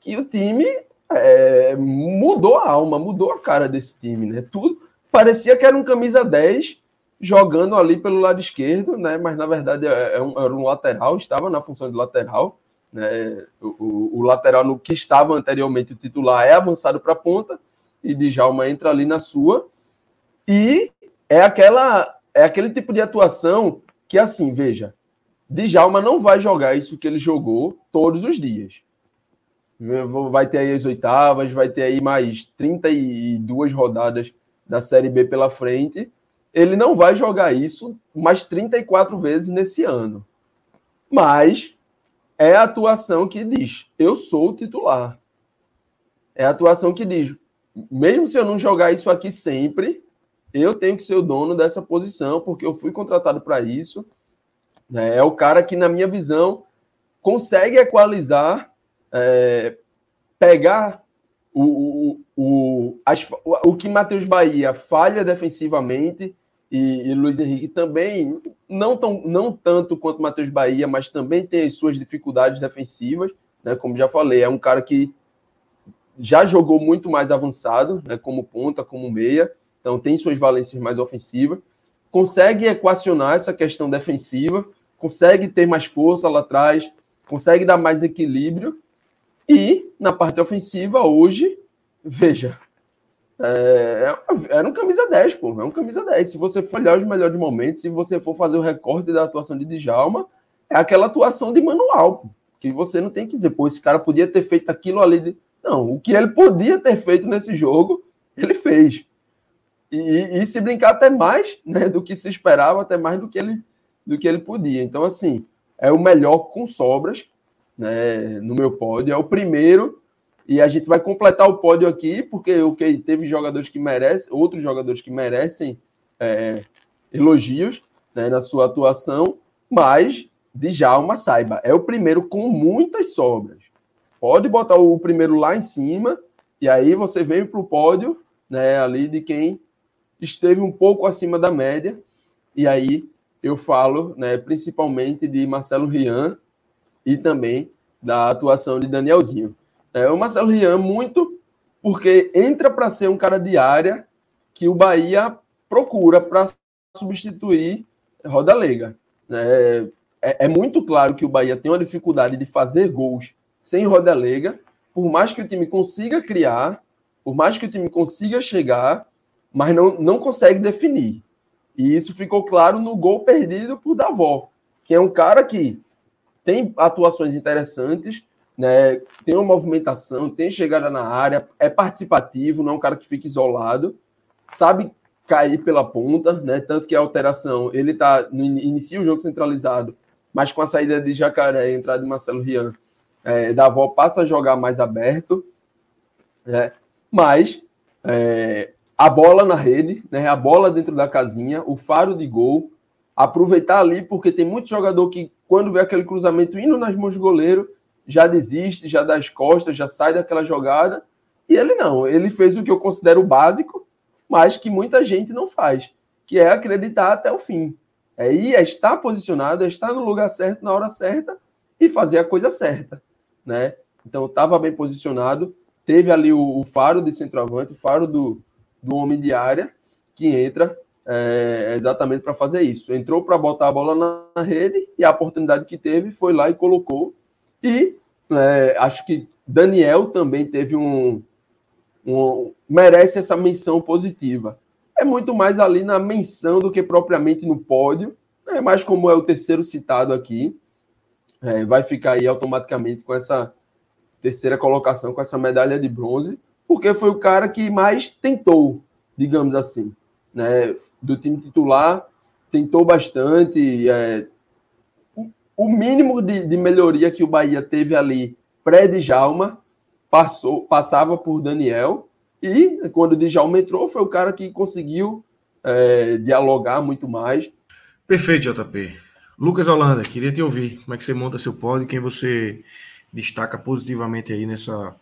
que o time é, mudou a alma, mudou a cara desse time. Né? Tudo parecia que era um camisa 10 jogando ali pelo lado esquerdo, né? mas na verdade é, é um, era um lateral, estava na função de lateral. Né? O, o, o, lateral no que estava anteriormente o titular é avançado para a ponta e Djalma entra ali na sua. E é aquela é aquele tipo de atuação que assim, veja, Djalma não vai jogar isso que ele jogou todos os dias. Vai ter aí as oitavas, vai ter aí mais 32 rodadas da Série B pela frente. Ele não vai jogar isso mais 34 vezes nesse ano. Mas é a atuação que diz: eu sou o titular. É a atuação que diz: mesmo se eu não jogar isso aqui sempre, eu tenho que ser o dono dessa posição, porque eu fui contratado para isso. É o cara que, na minha visão, consegue equalizar, é, pegar o, o, o, as, o que Matheus Bahia falha defensivamente e, e, Luiz Henrique também, não, tão, não tanto quanto Matheus Bahia, mas também tem as suas dificuldades defensivas. Né? Como já falei, é um cara que já jogou muito mais avançado, né? como ponta, como meia, então tem suas valências mais ofensivas. Consegue equacionar essa questão defensiva, consegue ter mais força lá atrás, consegue dar mais equilíbrio. E na parte ofensiva, hoje, veja, é, era um camisa 10, pô. É um camisa 10. Se você for olhar os melhores momentos, se você for fazer o recorde da atuação de Djalma, é aquela atuação de manual, pô, que você não tem que dizer, pô, esse cara podia ter feito aquilo ali. De... Não, o que ele podia ter feito nesse jogo, ele fez. E, e, se brincar até mais né, do que se esperava, até mais do que ele, do que ele podia. Então, assim, é o melhor com sobras né, no meu pódio. É o primeiro e a gente vai completar o pódio aqui, porque o que teve jogadores que merecem, outros jogadores que merecem é, elogios né, na sua atuação, mas Djalma saiba, é o primeiro com muitas sobras. Pode botar o primeiro lá em cima, e aí você vem para o pódio né, ali de quem esteve um pouco acima da média, e aí eu falo né, principalmente de Marcelo Rian e também da atuação de Danielzinho. É, o Marcelo Rian, muito porque entra para ser um cara de área que o Bahia procura para substituir Roda Lega. É, é, é, muito claro que o Bahia tem uma dificuldade de fazer gols sem Roda Lega, por mais que o time consiga criar, por mais que o time consiga chegar, mas não, não consegue definir. E isso ficou claro no gol perdido por Davó, que é um cara que tem atuações interessantes, né? Tem uma movimentação, tem chegada na área, é participativo, não é um cara que fica isolado, sabe cair pela ponta, né? Tanto que a alteração, ele tá no inicia o jogo centralizado, mas com a saída de Jacaré e a entrada de Marcelo Rian, é, Davó passa a jogar mais aberto, né? Mas é, a bola na rede, né? A bola dentro da casinha, o faro de gol, aproveitar ali porque tem muito jogador que quando vê aquele cruzamento indo nas mãos do goleiro, já desiste, já dá as costas, já sai daquela jogada. E ele não, ele fez o que eu considero básico, mas que muita gente não faz, que é acreditar até o fim. É ir, é estar posicionado, é estar no lugar certo, na hora certa e fazer a coisa certa, né? Então estava bem posicionado, teve ali o, o, faro de centroavante, o faro do, do homem de área, que entra é, exatamente para fazer isso. Entrou para botar a bola na, na rede e a oportunidade que teve foi lá e colocou e é, acho que Daniel também teve um, um, merece essa menção positiva. É muito mais ali na menção do que propriamente no pódio. É mais como é o terceiro citado aqui. É, vai ficar aí automaticamente com essa terceira colocação, com essa medalha de bronze, porque foi o cara que mais tentou, digamos assim, né? Do time titular, tentou bastante, é, o mínimo de, de melhoria que o Bahia teve ali pré-Djalma passou, passava por Daniel. E quando o Djalma entrou, foi o cara que conseguiu é, dialogar muito mais. Perfeito, JP. Lucas Holanda, queria te ouvir. Como é que você monta seu pódio? Quem você destaca positivamente aí nessa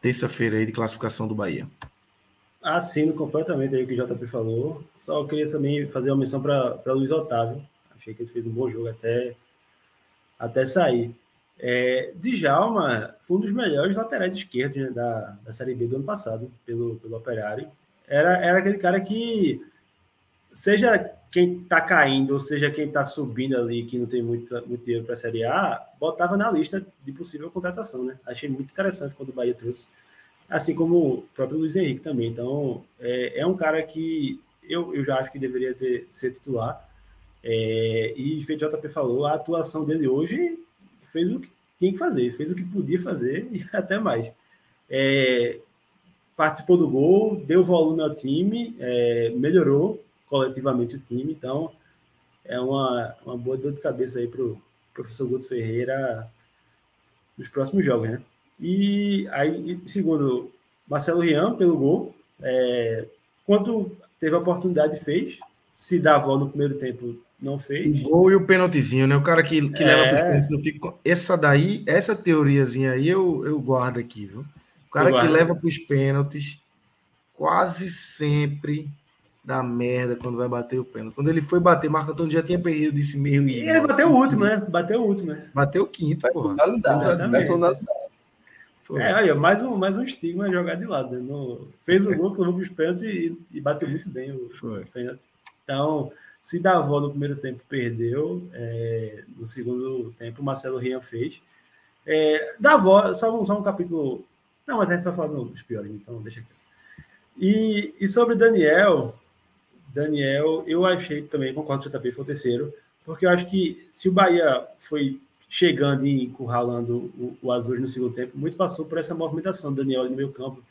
terça-feira aí de classificação do Bahia? Assino completamente aí o que o JP falou. Só queria também fazer uma menção para Luiz Otávio. Achei que ele fez um bom jogo até até sair. É, Djalma foi um dos melhores laterais esquerdos né, da, da Série B do ano passado, pelo, pelo Operário. Era, era aquele cara que, seja quem está caindo, ou seja quem está subindo ali, que não tem muito, muito dinheiro para a Série A, botava na lista de possível contratação. Né? Achei muito interessante quando o Bahia trouxe. Assim como o próprio Luiz Henrique também. Então, é, é um cara que eu, eu já acho que deveria ter, ser titular. É, e feito o JP falou, a atuação dele hoje fez o que tinha que fazer, fez o que podia fazer e até mais. É, participou do gol, deu volume ao time, é, melhorou coletivamente o time, então é uma, uma boa dor de cabeça aí para o professor Guto Ferreira nos próximos jogos, né? E aí, segundo Marcelo Rian, pelo gol, é, quando teve a oportunidade, fez. Se dá a volta no primeiro tempo, não fez. O gol e o pênaltizinho, né? O cara que, que é... leva para os pênaltis, eu fico. Essa daí, essa teoriazinha aí eu, eu guardo aqui, viu? O cara que leva para os pênaltis quase sempre dá merda quando vai bater o pênalti. Quando ele foi bater, Marco Antônio já tinha perdido esse meio e. Ele bateu o último, né? Bateu o último, né? Bateu o quinto, pô. É, aí, mais um, mais um estigma jogar de lado. Né? No, fez o gol, levou os pênaltis e, e, bateu muito bem o, Foi. pênalti. Então, se Davó no primeiro tempo perdeu, é, no segundo tempo Marcelo Rian fez. É, Davó, só um, só um capítulo. Não, mas a gente vai falar nos piores, então deixa aqui. E, e sobre Daniel, Daniel, eu achei também, concordo com o JP, foi o terceiro, porque eu acho que se o Bahia foi chegando e encurralando o, o Azul no segundo tempo, muito passou por essa movimentação do Daniel no meio campo,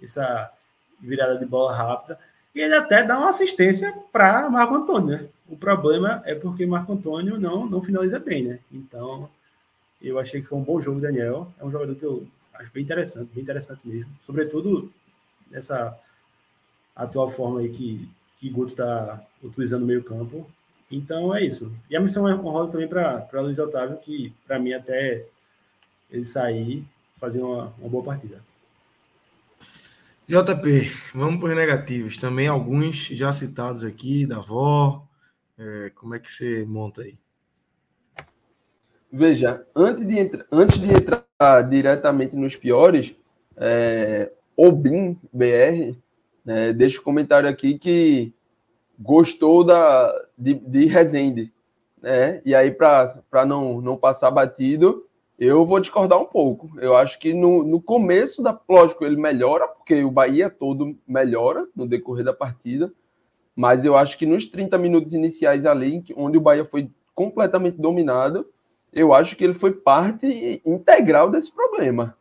essa virada de bola rápida, e ele até dá uma assistência para Marco Antônio, né? O problema é porque Marco Antônio não, não finaliza bem, né? Então, eu achei que foi um bom jogo, Daniel. É um jogador que eu acho bem interessante, bem interessante mesmo. Sobretudo nessa atual forma aí que, que Guto está utilizando no meio campo. Então é isso. E a missão é honrosa também para Luiz Otávio, que para mim até ele sair, fazer uma, uma boa partida. JP, vamos para os negativos. Também alguns já citados aqui, da avó. É, como é que você monta aí? Veja, antes de, entra, antes de entrar diretamente nos piores, é, Obin BR né, deixa um comentário aqui que gostou da, de, de Rezende. Né? E aí, para não, não passar batido, eu vou discordar um pouco. Eu acho que no, no começo da. Lógico, ele melhora, porque o Bahia todo melhora no decorrer da partida. Mas eu acho que nos 30 minutos iniciais ali, onde o Bahia foi completamente dominado, eu acho que ele foi parte integral desse problema.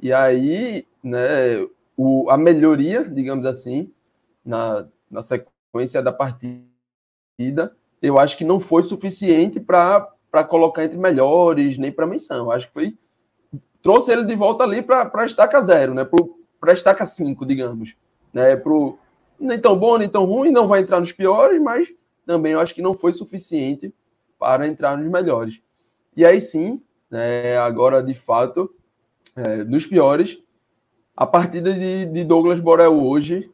E aí, né, o, a melhoria, digamos assim, na, na sequência da partida, eu acho que não foi suficiente para para colocar entre melhores, nem para menção. Acho que foi. Trouxe ele de volta ali para a estaca zero, né? Para a estaca 5, digamos. Né? Pro, nem tão bom, nem tão ruim, não vai entrar nos piores, mas também eu acho que não foi suficiente para entrar nos melhores. E aí sim, né, agora de fato, é, nos piores, a partida de, de Douglas Borel hoje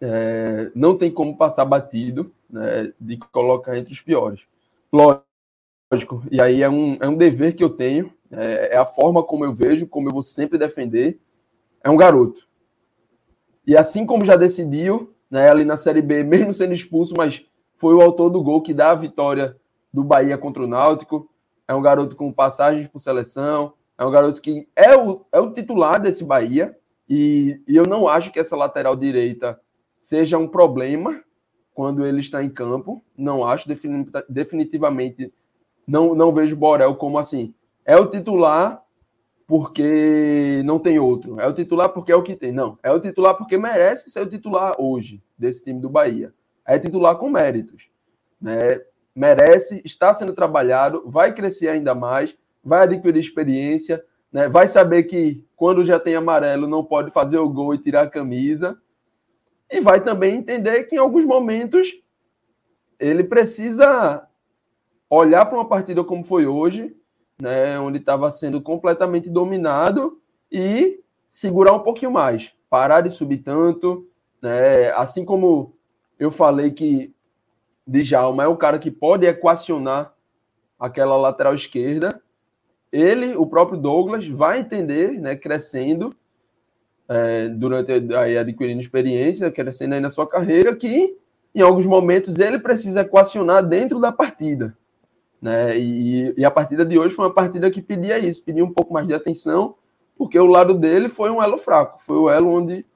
é, não tem como passar batido né, de colocar entre os piores. Lógico, lógico, e aí é um, é um dever que eu tenho, é, é, a forma como eu vejo, como eu vou sempre defender. É um garoto. E assim como já decidiu, né, ali na Série B, mesmo sendo expulso, mas foi o autor do gol que dá a vitória do Bahia contra o Náutico. É um garoto com passagens por seleção, é um garoto que é o, é o titular desse Bahia, e, e eu não acho que essa lateral direita seja um problema quando ele está em campo. Não acho, definitivamente não, não vejo Borel como assim. É o titular porque não tem outro. É o titular porque é o que tem. Não. É o titular porque merece ser o titular hoje desse time do Bahia. É titular com méritos. Né? Merece, está sendo trabalhado, vai crescer ainda mais, vai adquirir experiência, né? vai saber que quando já tem amarelo não pode fazer o gol e tirar a camisa. E vai também entender que em alguns momentos ele precisa olhar para uma partida como foi hoje, né, onde estava sendo completamente dominado e segurar um pouquinho mais, parar de subir tanto, né, assim como eu falei que Djalma é o cara que pode equacionar aquela lateral esquerda, ele, o próprio Douglas, vai entender, né, crescendo, é, durante aí adquirindo experiência, crescendo aí na sua carreira, que em alguns momentos ele precisa equacionar dentro da partida. Né? E, e, a partida de hoje foi uma partida que pedia isso, pedia um pouco mais de atenção, porque o lado dele foi um elo fraco, foi o elo onde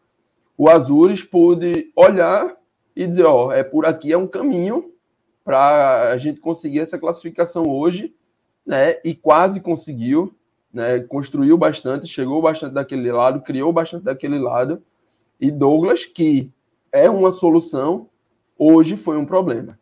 o Azures pôde olhar e dizer: ó, é por aqui, é um caminho para a gente conseguir essa classificação hoje, né? E quase conseguiu, né? Construiu bastante, chegou bastante daquele lado, criou bastante daquele lado. E Douglas, que é uma solução, hoje foi um problema.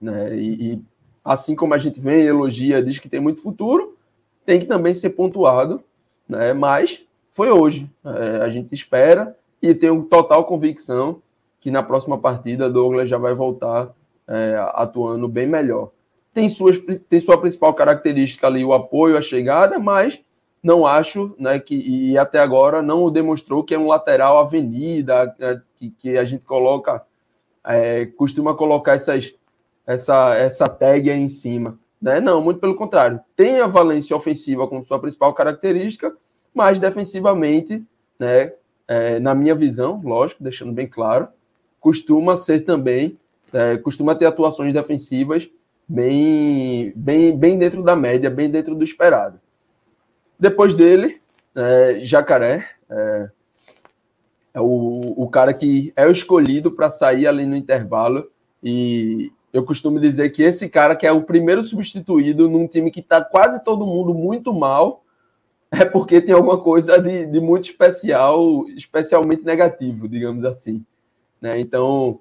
Né? E, e assim como a gente vem, elogia, diz que tem muito futuro, tem que também ser pontuado, né? Mas foi hoje. É, a gente espera e tenho total convicção que na próxima partida Douglas já vai voltar é, atuando bem melhor. Tem, suas, tem sua principal característica ali o apoio, a chegada, mas não acho, né, que e até agora não demonstrou que é um lateral avenida, é, que, que a gente coloca, é, costuma colocar essas, essa, essa tag aí em cima. Né? Não, muito pelo contrário. Tem a valência ofensiva como sua principal característica, mas defensivamente, né, é, na minha visão, lógico, deixando bem claro, costuma ser também, é, costuma ter atuações defensivas bem, bem, bem dentro da média, bem dentro do esperado. Depois dele, é, Jacaré, é, é o, o cara que é o escolhido para sair ali no intervalo e eu costumo dizer que esse cara que é o primeiro substituído num time que está quase todo mundo muito mal é porque tem alguma coisa de, de muito especial, especialmente negativo, digamos assim. Né? Então,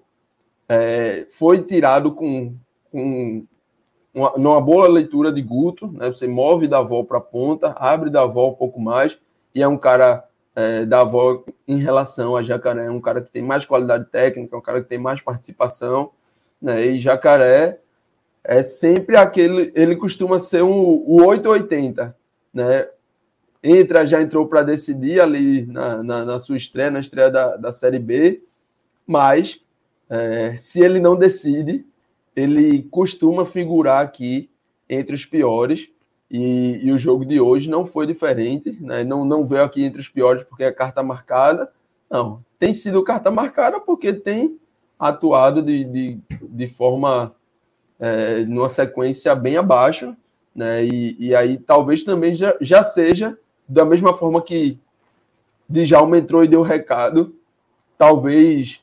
é, foi tirado com, com uma, numa boa leitura de Guto, né? você move da avó para a ponta, abre da avó um pouco mais, e é um cara é, da avó em relação a Jacaré, é um cara que tem mais qualidade técnica, é um cara que tem mais participação, né? e Jacaré é sempre aquele, ele costuma ser um, o 880, né? Entra, já entrou para decidir ali na, na, na, sua estreia, na estreia da, da Série B, mas é, se ele não decide, ele costuma figurar aqui entre os piores. E, e, o jogo de hoje não foi diferente, né? não, não veio aqui entre os piores porque é carta marcada. Não, tem sido carta marcada porque tem atuado de, de, de forma é, numa sequência bem abaixo, né? E, e aí talvez também já, já seja da mesma forma que Djalma entrou e deu recado, talvez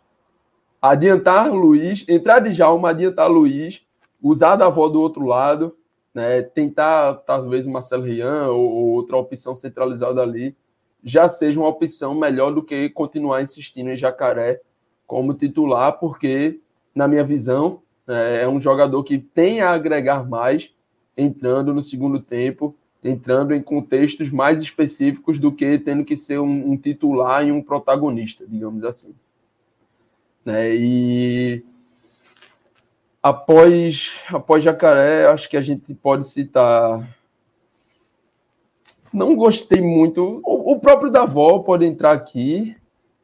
adiantar Luiz, entrar de Jalma, adiantar Luiz, usar da avó do outro lado, né, tentar talvez o Marcelo Rian ou, ou, outra opção centralizada ali, já seja uma opção melhor do que continuar insistindo em Jacaré como titular, porque, na minha visão, é, é um jogador que tem a agregar mais entrando no segundo tempo, entrando em contextos mais específicos do que tendo que ser um, um titular e um protagonista, digamos assim. Né? E após, após Jacaré, acho que a gente pode citar. Não gostei muito. O, próprio Davó pode entrar aqui.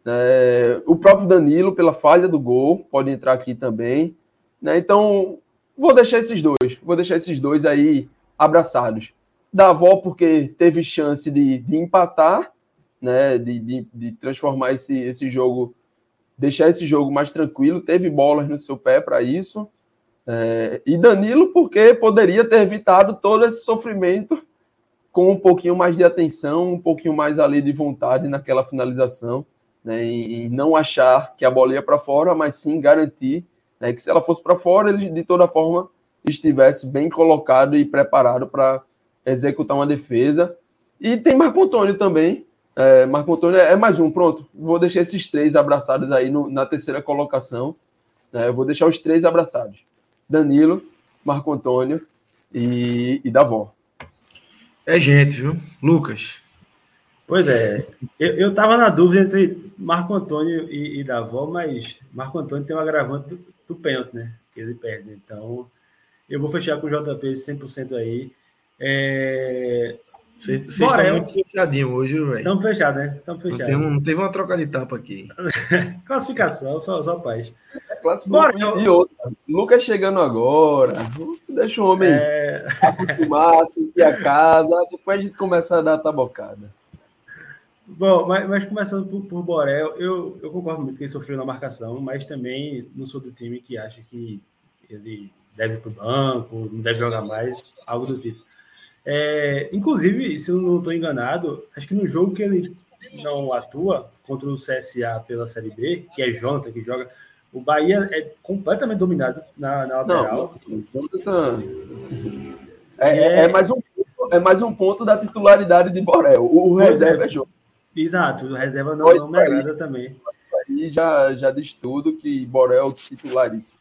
Né? O próprio Danilo, pela falha do gol, pode entrar aqui também. Né? Então, vou deixar esses dois. Vou deixar esses dois aí abraçados. Davó, porque teve chance de, de empatar, né? de, de, de transformar esse, esse jogo deixar esse jogo mais tranquilo, teve bolas no seu pé para isso. É, e Danilo, porque poderia ter evitado todo esse sofrimento com um pouquinho mais de atenção, um pouquinho mais ali de vontade naquela finalização, né, não achar que a bola ia para fora, mas sim garantir né, que se ela fosse para fora, ele de toda forma estivesse bem colocado e preparado para executar uma defesa. E tem Marco Antônio também, é, Marco Antônio é mais um, pronto. Vou deixar esses três abraçados aí no, na terceira colocação. É, eu vou deixar os três abraçados: Danilo, Marco Antônio e, e Davó. É gente, viu? Lucas. Pois é, eu, eu tava na dúvida entre Marco Antônio e, e Davó, mas Marco Antônio tem um agravante do, do pênalti, né? Que ele perde. Então, eu vou fechar com o JP 100% aí. É, vocês estão muito fechadinhos hoje, velho. Estamos fechados, né? Estamos fechados. Não, não, teve uma troca de tapa aqui. Classificação, só, só paz. É Bora, eu... E outra. Lucas chegando agora. Deixa o homem é... acostumar, sentir a casa. Depois a gente começa a dar a tabocada. Bom, mas, mas começando por, por, Borel, eu, eu concordo muito que ele sofreu na marcação, mas também não sou do time que acha que ele deve ir para o banco, não deve jogar mais, algo do tipo. É, inclusive, se eu não estou enganado, acho que no jogo que ele não atua contra o CSA pela Série B, que é Jonathan que joga, o Bahia é completamente dominado na, na lateral. Não, é, é, é, mais um, é mais um ponto da titularidade de Borel. O reserva é, é Jonathan. Exato, o reserva não, não me agrada também. Aí já, já diz tudo que Borel é titularíssimo.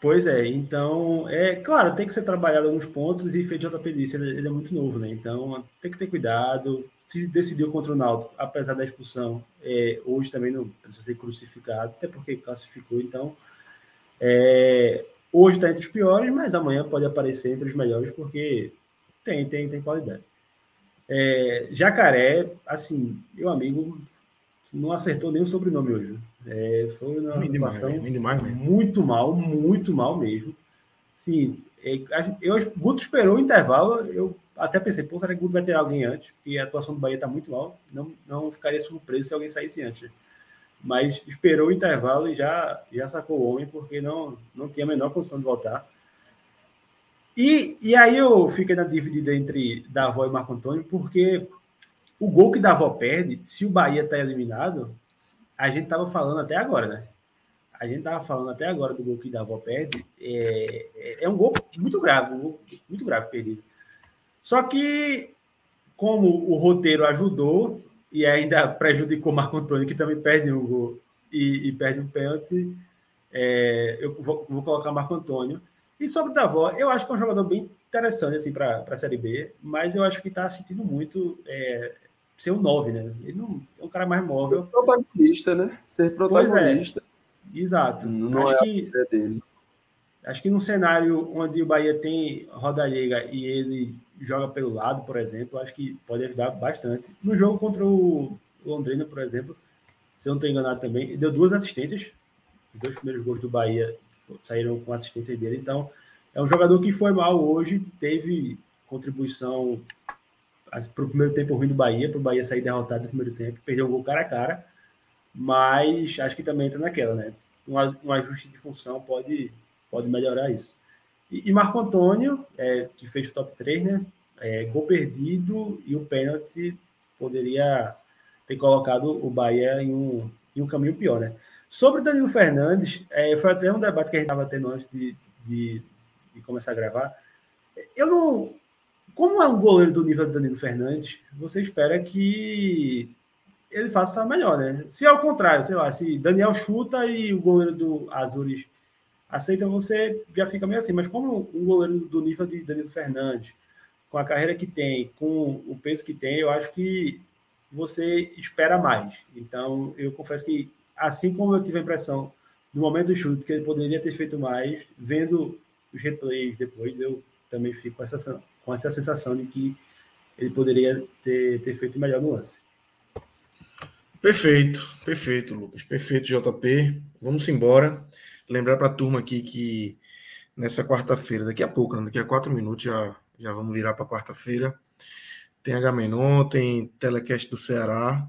Pois é, então, é claro, tem que ser trabalhado alguns pontos e feito JP disse, ele, ele, é muito novo, né? Então tem que ter cuidado. Se decidiu contra o Náutico, apesar da expulsão, é, hoje também não precisa ser crucificado, até porque classificou, então é, hoje está entre os piores, mas amanhã pode aparecer entre os melhores, porque tem, tem, tem qualidade. É, Jacaré, assim, meu amigo, não acertou nem o sobrenome hoje. É, foi uma situação muito mal, muito mal mesmo. Sim, é, eu, Guto esperou o intervalo, eu até pensei, pô, será que o Guto vai ter alguém antes? E a atuação do Bahia está muito mal, não, não ficaria surpreso se alguém saísse antes. Mas esperou o intervalo e já, já sacou o homem, porque não, não tinha a menor condição de voltar. E, e aí eu fiquei na dívida entre Davó e Marco Antônio, porque o gol que Davó perde, se o Bahia está eliminado, a gente estava falando até agora, né? A gente estava falando até agora do gol que Davó perde. É, é, é um gol muito grave, um gol muito grave perdido. Só que, como o roteiro ajudou e ainda prejudicou Marco Antônio, que também perde um gol e, e perde um pênalti, é, eu vou, vou colocar Marco Antônio. E sobre o Davó, eu acho que é um jogador bem interessante assim, para a Série B, mas eu acho que está sentindo muito é, ser um 9, né? Ele não, é um cara mais móvel. Ser protagonista, né? Ser é. protagonista. É. Exato. Não acho é que, dele. Acho que num cenário onde o Bahia tem roda liga e ele joga pelo lado, por exemplo, acho que pode ajudar bastante. No jogo contra o Londrina, por exemplo, se eu não estou enganado também, ele deu duas assistências. Os dois primeiros gols do Bahia saíram com assistência dele. Então, é um jogador que foi mal hoje, teve contribuição para o primeiro tempo ruim do Bahia, para o Bahia sair derrotado no primeiro tempo, perdeu um gol cara a cara, mas acho que também entra naquela, né? Um, ajuste de função pode, pode melhorar isso. E, e Marco Antônio, é, que fez o top 3, né? É, gol perdido e o pênalti poderia ter colocado o Bahia em um, em um caminho pior, né? Sobre o Danilo Fernandes, é, foi até um debate que a gente estava tendo antes de, de, de começar a gravar. Eu não, como é um goleiro do nível do Danilo Fernandes, você espera que ele faça melhor, né? Se é o contrário, sei lá, se Daniel chuta e o goleiro do Azures aceita, você já fica meio assim. Mas como um goleiro do nível de Danilo Fernandes, com a carreira que tem, com o peso que tem, eu acho que você espera mais. Então, eu confesso que, assim como eu tive a impressão no momento do chute que ele poderia ter feito mais, vendo os replays depois, eu também fico com essa com essa sensação de que ele poderia ter, ter feito melhor no lance. Perfeito, perfeito, Lucas. Perfeito, JP. Vamos embora. Lembrar para a turma aqui que nessa quarta-feira, daqui a pouco, né? daqui a quatro minutos, já, já vamos virar para quarta-feira. Tem H-Menon, tem Telecast do Ceará.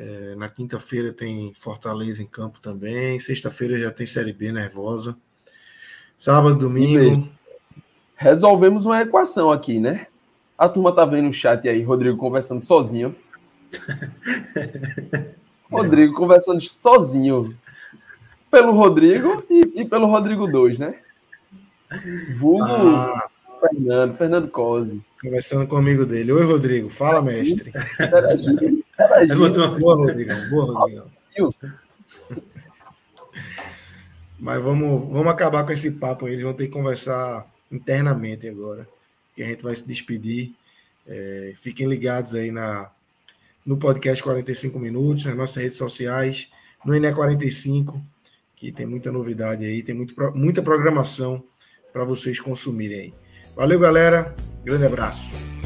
É, na quinta-feira tem Fortaleza em campo também. Sexta-feira já tem Série B nervosa. Sábado, domingo resolvemos uma equação aqui, né? A turma tá vendo o chat aí, Rodrigo conversando sozinho. Rodrigo conversando sozinho. Pelo Rodrigo e, e pelo Rodrigo 2, né? Vulgo ah, Fernando, Fernando Cosi. Conversando com o amigo dele. Oi, Rodrigo. Fala, mestre. Boa, Rodrigo. Boa, Rodrigo. Mas vamos, vamos acabar com esse papo aí. Eles vão ter que conversar internamente agora, que a gente vai se despedir. É, fiquem ligados aí na, no podcast 45 Minutos, nas nossas redes sociais, no INE45, que tem muita novidade aí, tem muito, muita programação para vocês consumirem aí. Valeu, galera. Grande abraço.